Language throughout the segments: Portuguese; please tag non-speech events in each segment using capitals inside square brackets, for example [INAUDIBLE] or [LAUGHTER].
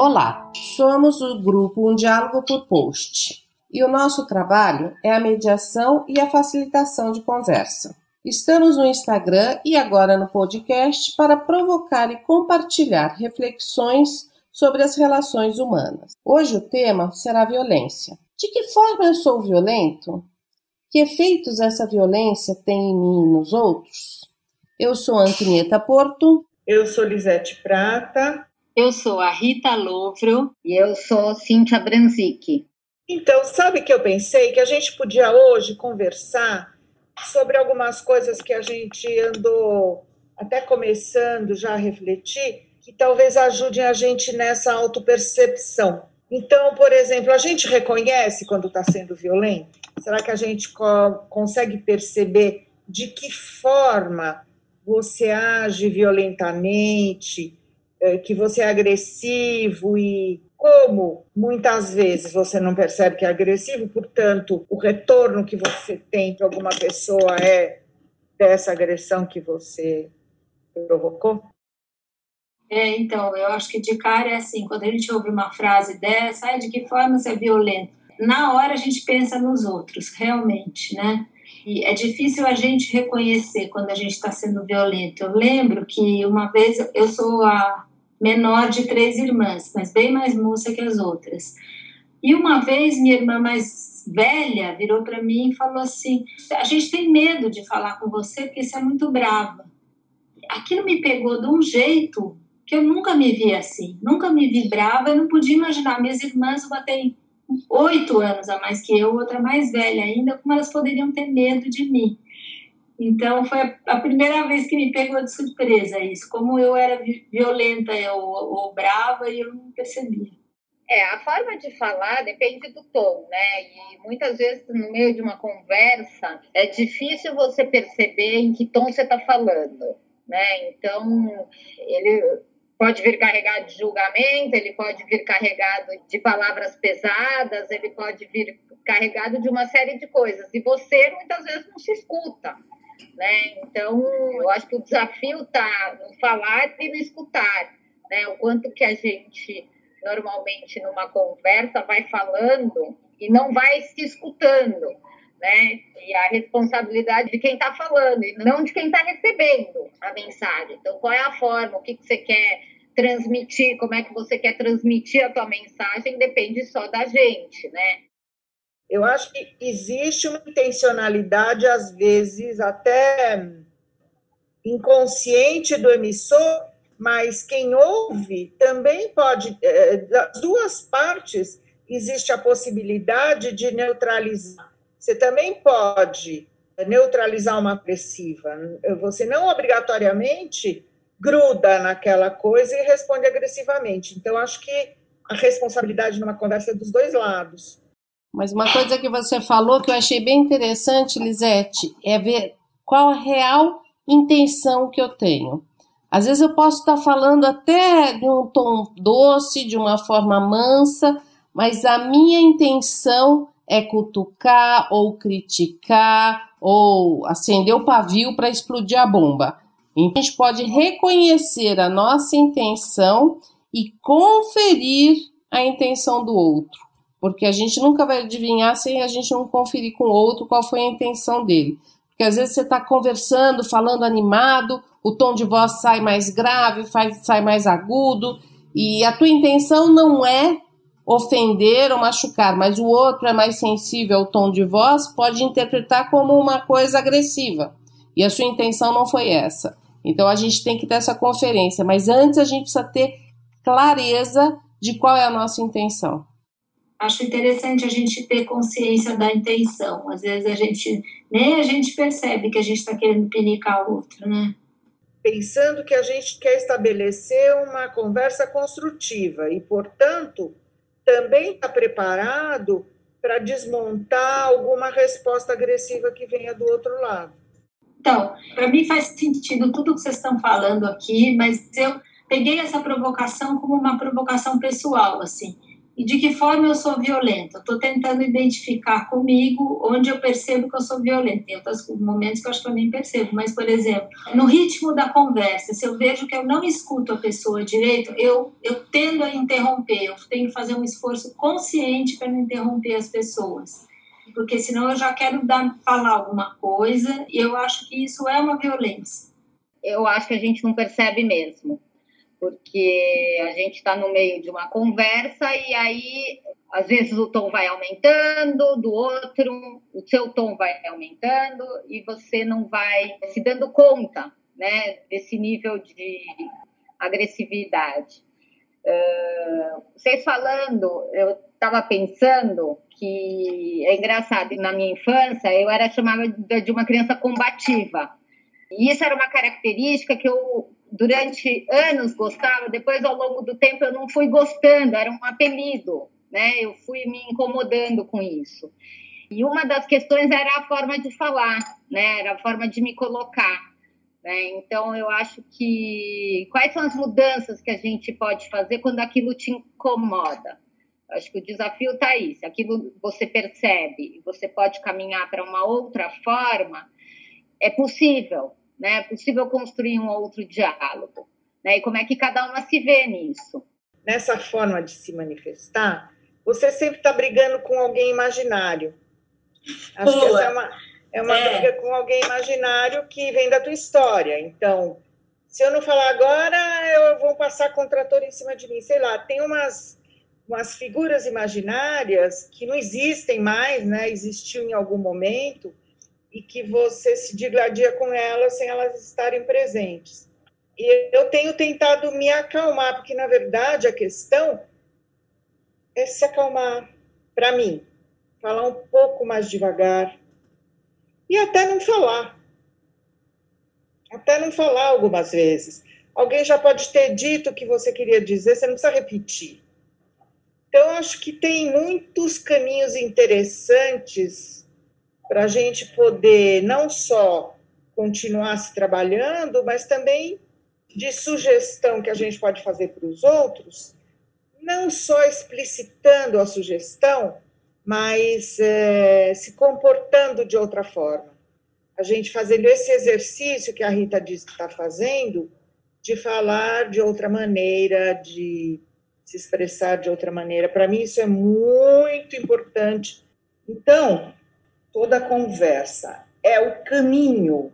Olá, somos o grupo Um Diálogo por Post e o nosso trabalho é a mediação e a facilitação de conversa. Estamos no Instagram e agora no podcast para provocar e compartilhar reflexões sobre as relações humanas. Hoje o tema será violência. De que forma eu sou violento? Que efeitos essa violência tem em mim e nos outros? Eu sou Antonieta Porto. Eu sou Lisete Prata. Eu sou a Rita Louvro. E eu sou Cíntia Branzic. Então, sabe que eu pensei que a gente podia hoje conversar sobre algumas coisas que a gente andou até começando já a refletir, que talvez ajudem a gente nessa autopercepção. Então, por exemplo, a gente reconhece quando está sendo violento? Será que a gente co consegue perceber de que forma você age violentamente, que você é agressivo e como muitas vezes você não percebe que é agressivo, portanto, o retorno que você tem para alguma pessoa é dessa agressão que você provocou? É, então, eu acho que de cara é assim, quando a gente ouve uma frase dessa, de que forma você é violento? Na hora a gente pensa nos outros, realmente, né? E é difícil a gente reconhecer quando a gente está sendo violento. Eu lembro que uma vez eu sou a menor de três irmãs, mas bem mais moça que as outras. E uma vez minha irmã mais velha virou para mim e falou assim: A gente tem medo de falar com você porque você é muito brava. Aquilo me pegou de um jeito que eu nunca me vi assim, nunca me vi brava, eu não podia imaginar. Minhas irmãs, uma tem oito anos a mais que eu, outra mais velha ainda, como elas poderiam ter medo de mim. Então foi a primeira vez que me pegou de surpresa isso, como eu era violenta ou, ou brava e eu não percebia. É, a forma de falar depende do tom, né? E muitas vezes no meio de uma conversa é difícil você perceber em que tom você está falando, né? Então, ele pode vir carregado de julgamento, ele pode vir carregado de palavras pesadas, ele pode vir carregado de uma série de coisas. E você muitas vezes não se escuta. Né? Então, eu acho que o desafio está no falar e no escutar. Né? O quanto que a gente, normalmente, numa conversa, vai falando e não vai se escutando né? E a responsabilidade de quem está falando e não de quem está recebendo a mensagem. Então, qual é a forma? O que, que você quer transmitir? Como é que você quer transmitir a tua mensagem? Depende só da gente, né? Eu acho que existe uma intencionalidade, às vezes, até inconsciente do emissor, mas quem ouve também pode, eh, das duas partes, existe a possibilidade de neutralizar você também pode neutralizar uma agressiva. Você não obrigatoriamente gruda naquela coisa e responde agressivamente. Então, acho que a responsabilidade numa conversa é dos dois lados. Mas uma coisa que você falou que eu achei bem interessante, Lisete, é ver qual a real intenção que eu tenho. Às vezes eu posso estar falando até de um tom doce, de uma forma mansa, mas a minha intenção é cutucar ou criticar ou acender o pavio para explodir a bomba. Então, a gente pode reconhecer a nossa intenção e conferir a intenção do outro, porque a gente nunca vai adivinhar sem a gente não conferir com o outro qual foi a intenção dele. Porque às vezes você está conversando, falando animado, o tom de voz sai mais grave, sai mais agudo, e a tua intenção não é ofender ou machucar, mas o outro é mais sensível ao tom de voz, pode interpretar como uma coisa agressiva. E a sua intenção não foi essa. Então a gente tem que ter essa conferência, mas antes a gente precisa ter clareza de qual é a nossa intenção. Acho interessante a gente ter consciência da intenção. Às vezes a gente nem a gente percebe que a gente está querendo pinicar o outro, né? Pensando que a gente quer estabelecer uma conversa construtiva e, portanto, também está preparado para desmontar alguma resposta agressiva que venha do outro lado. Então, para mim faz sentido tudo que vocês estão falando aqui, mas eu peguei essa provocação como uma provocação pessoal, assim. E de que forma eu sou violenta? Estou tentando identificar comigo onde eu percebo que eu sou violenta. Tem outros momentos que eu acho que eu nem percebo, mas, por exemplo, no ritmo da conversa, se eu vejo que eu não escuto a pessoa direito, eu, eu tendo a interromper, eu tenho que fazer um esforço consciente para não interromper as pessoas. Porque senão eu já quero dar, falar alguma coisa e eu acho que isso é uma violência. Eu acho que a gente não percebe mesmo porque a gente está no meio de uma conversa e aí às vezes o tom vai aumentando, do outro o seu tom vai aumentando e você não vai se dando conta, né, desse nível de agressividade. Uh, vocês falando, eu estava pensando que é engraçado, na minha infância eu era chamada de uma criança combativa. E isso era uma característica que eu durante anos gostava, depois ao longo do tempo eu não fui gostando, era um apelido, né? Eu fui me incomodando com isso. E uma das questões era a forma de falar, né? Era a forma de me colocar. Né? Então eu acho que quais são as mudanças que a gente pode fazer quando aquilo te incomoda? Acho que o desafio está aí. Se aquilo você percebe, você pode caminhar para uma outra forma, é possível né? É possível construir um outro diálogo, né? E como é que cada uma se vê nisso? Nessa forma de se manifestar, você sempre está brigando com alguém imaginário. Acho Boa. que essa é uma, é uma é. briga com alguém imaginário que vem da tua história. Então, se eu não falar agora, eu vou passar contrator em cima de mim. Sei lá, tem umas, umas figuras imaginárias que não existem mais, né? Existiu em algum momento e que você se digladia com elas sem elas estarem presentes. E eu tenho tentado me acalmar, porque na verdade a questão é se acalmar para mim, falar um pouco mais devagar e até não falar. Até não falar algumas vezes. Alguém já pode ter dito o que você queria dizer, você não precisa repetir. Então, acho que tem muitos caminhos interessantes para a gente poder não só continuar se trabalhando, mas também de sugestão que a gente pode fazer para os outros, não só explicitando a sugestão, mas é, se comportando de outra forma. A gente fazendo esse exercício que a Rita disse que está fazendo, de falar de outra maneira, de se expressar de outra maneira. Para mim, isso é muito importante. Então, toda conversa é o caminho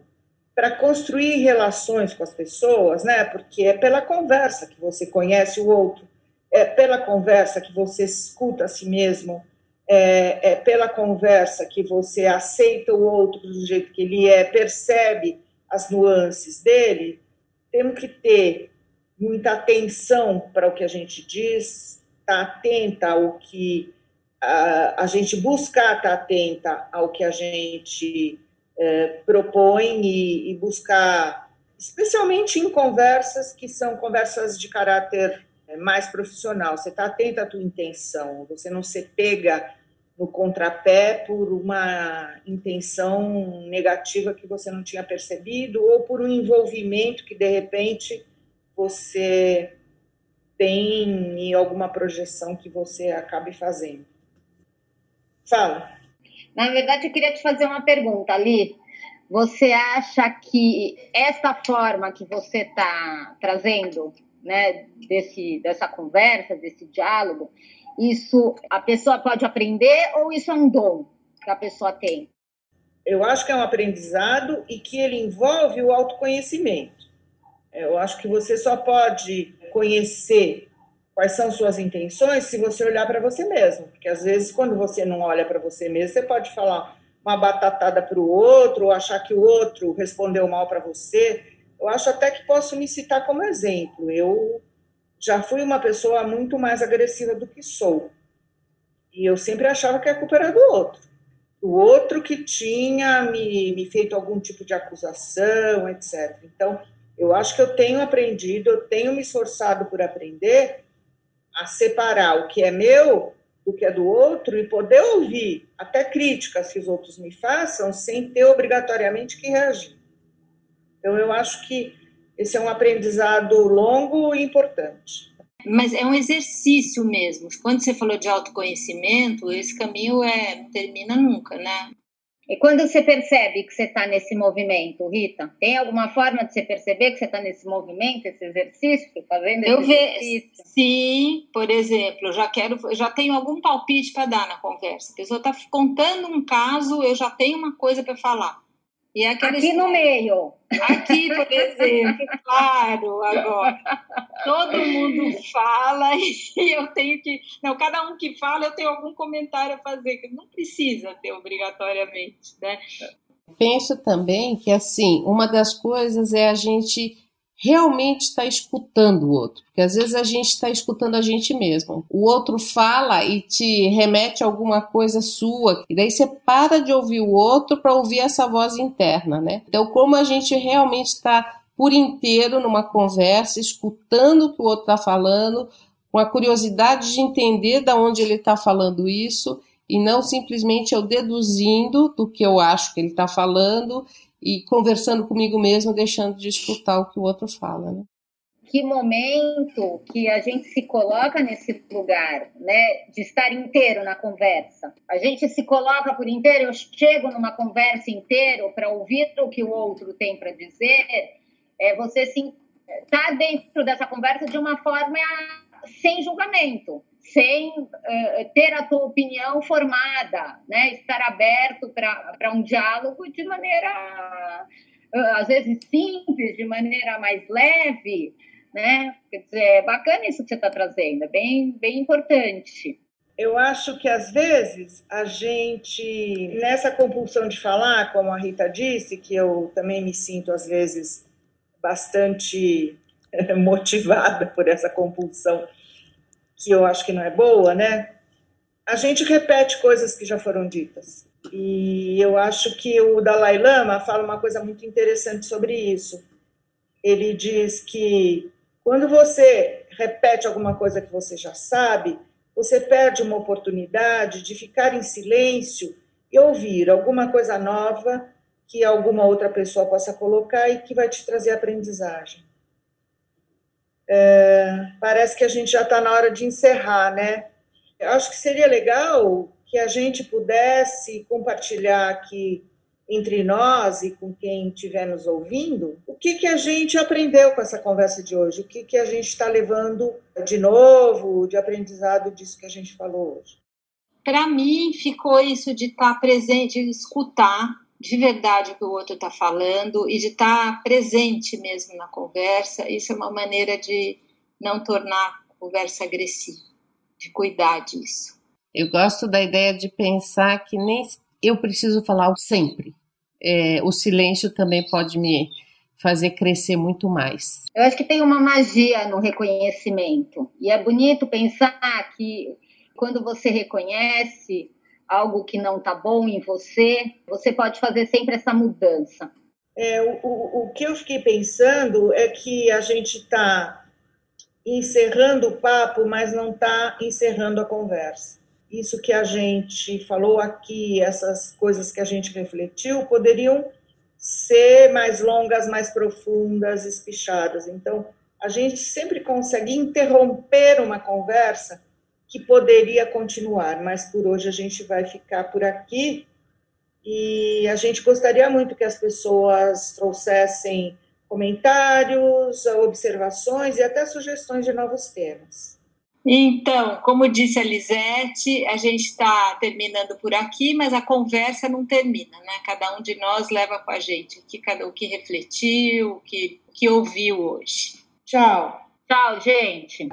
para construir relações com as pessoas, né? Porque é pela conversa que você conhece o outro, é pela conversa que você escuta a si mesmo, é, é pela conversa que você aceita o outro do jeito que ele é, percebe as nuances dele. Temos que ter muita atenção para o que a gente diz, estar tá atenta ao que a, gente buscar estar atenta ao que a gente é, propõe e, e, buscar, especialmente em conversas que são conversas de caráter é, mais profissional. Você está atenta à tua intenção, você não se pega no contrapé por uma intenção negativa que você não tinha percebido ou por um envolvimento que de repente você tem em alguma projeção que você acabe fazendo. Fala. Na verdade, eu queria te fazer uma pergunta, Ali. Você acha que essa forma que você está trazendo, né, desse, dessa conversa, desse diálogo, isso a pessoa pode aprender ou isso é um dom que a pessoa tem? Eu acho que é um aprendizado e que ele envolve o autoconhecimento. Eu acho que você só pode conhecer quais são suas intenções se você olhar para você mesmo. Porque às vezes, quando você não olha para você mesmo, você pode falar uma batatada para o outro, ou achar que o outro respondeu mal para você. Eu acho até que posso me citar como exemplo. Eu já fui uma pessoa muito mais agressiva do que sou. E eu sempre achava que a culpa era do outro. O outro que tinha me, me feito algum tipo de acusação, etc. Então, eu acho que eu tenho aprendido, eu tenho me esforçado por aprender a separar o que é meu do que é do outro e poder ouvir até críticas que os outros me façam sem ter obrigatoriamente que reagir. Então, eu acho que esse é um aprendizado longo e importante. Mas é um exercício mesmo. Quando você falou de autoconhecimento, esse caminho é não termina nunca, né? E quando você percebe que você está nesse movimento, Rita, tem alguma forma de você perceber que você está nesse movimento, esse exercício, fazendo eu esse exercício? Sim, por exemplo, já quero, já tenho algum palpite para dar na conversa. A pessoa está contando um caso, eu já tenho uma coisa para falar. E é aqui no meio. Aqui, por exemplo, claro, agora. Todo mundo fala [LAUGHS] e eu tenho que. Não, cada um que fala, eu tenho algum comentário a fazer, que não precisa ter obrigatoriamente, né? Penso também que, assim, uma das coisas é a gente realmente está escutando o outro. Porque às vezes a gente está escutando a gente mesmo. O outro fala e te remete a alguma coisa sua, e daí você para de ouvir o outro para ouvir essa voz interna, né? Então, como a gente realmente está por inteiro numa conversa, escutando o que o outro está falando, com a curiosidade de entender de onde ele está falando isso, e não simplesmente eu deduzindo do que eu acho que ele está falando e conversando comigo mesmo, deixando de escutar o que o outro fala, né? Que momento que a gente se coloca nesse lugar, né, de estar inteiro na conversa. A gente se coloca por inteiro, eu chego numa conversa inteiro para ouvir o que o outro tem para dizer. É, você se está dentro dessa conversa de uma forma sem julgamento sem uh, ter a tua opinião formada, né? estar aberto para um diálogo de maneira, uh, às vezes, simples, de maneira mais leve. Né? Quer dizer, é bacana isso que você está trazendo, é bem, bem importante. Eu acho que às vezes a gente, nessa compulsão de falar, como a Rita disse, que eu também me sinto às vezes bastante [LAUGHS] motivada por essa compulsão que eu acho que não é boa, né? A gente repete coisas que já foram ditas. E eu acho que o Dalai Lama fala uma coisa muito interessante sobre isso. Ele diz que quando você repete alguma coisa que você já sabe, você perde uma oportunidade de ficar em silêncio e ouvir alguma coisa nova que alguma outra pessoa possa colocar e que vai te trazer aprendizagem. É, parece que a gente já está na hora de encerrar, né? Eu acho que seria legal que a gente pudesse compartilhar aqui entre nós e com quem estiver nos ouvindo, o que, que a gente aprendeu com essa conversa de hoje, o que, que a gente está levando de novo, de aprendizado disso que a gente falou hoje. Para mim, ficou isso de estar tá presente, de escutar de verdade o que o outro está falando e de estar tá presente mesmo na conversa. Isso é uma maneira de não tornar a conversa agressiva, de cuidar disso. Eu gosto da ideia de pensar que nem eu preciso falar sempre. É, o silêncio também pode me fazer crescer muito mais. Eu acho que tem uma magia no reconhecimento. E é bonito pensar que quando você reconhece, algo que não está bom em você, você pode fazer sempre essa mudança. É, o, o que eu fiquei pensando é que a gente está encerrando o papo, mas não está encerrando a conversa. Isso que a gente falou aqui, essas coisas que a gente refletiu, poderiam ser mais longas, mais profundas, espichadas. Então, a gente sempre consegue interromper uma conversa que poderia continuar, mas por hoje a gente vai ficar por aqui e a gente gostaria muito que as pessoas trouxessem comentários, observações e até sugestões de novos temas. Então, como disse a Lisete, a gente está terminando por aqui, mas a conversa não termina, né? Cada um de nós leva com a gente o que, cada, o que refletiu, o que, o que ouviu hoje. Tchau. Tchau, gente.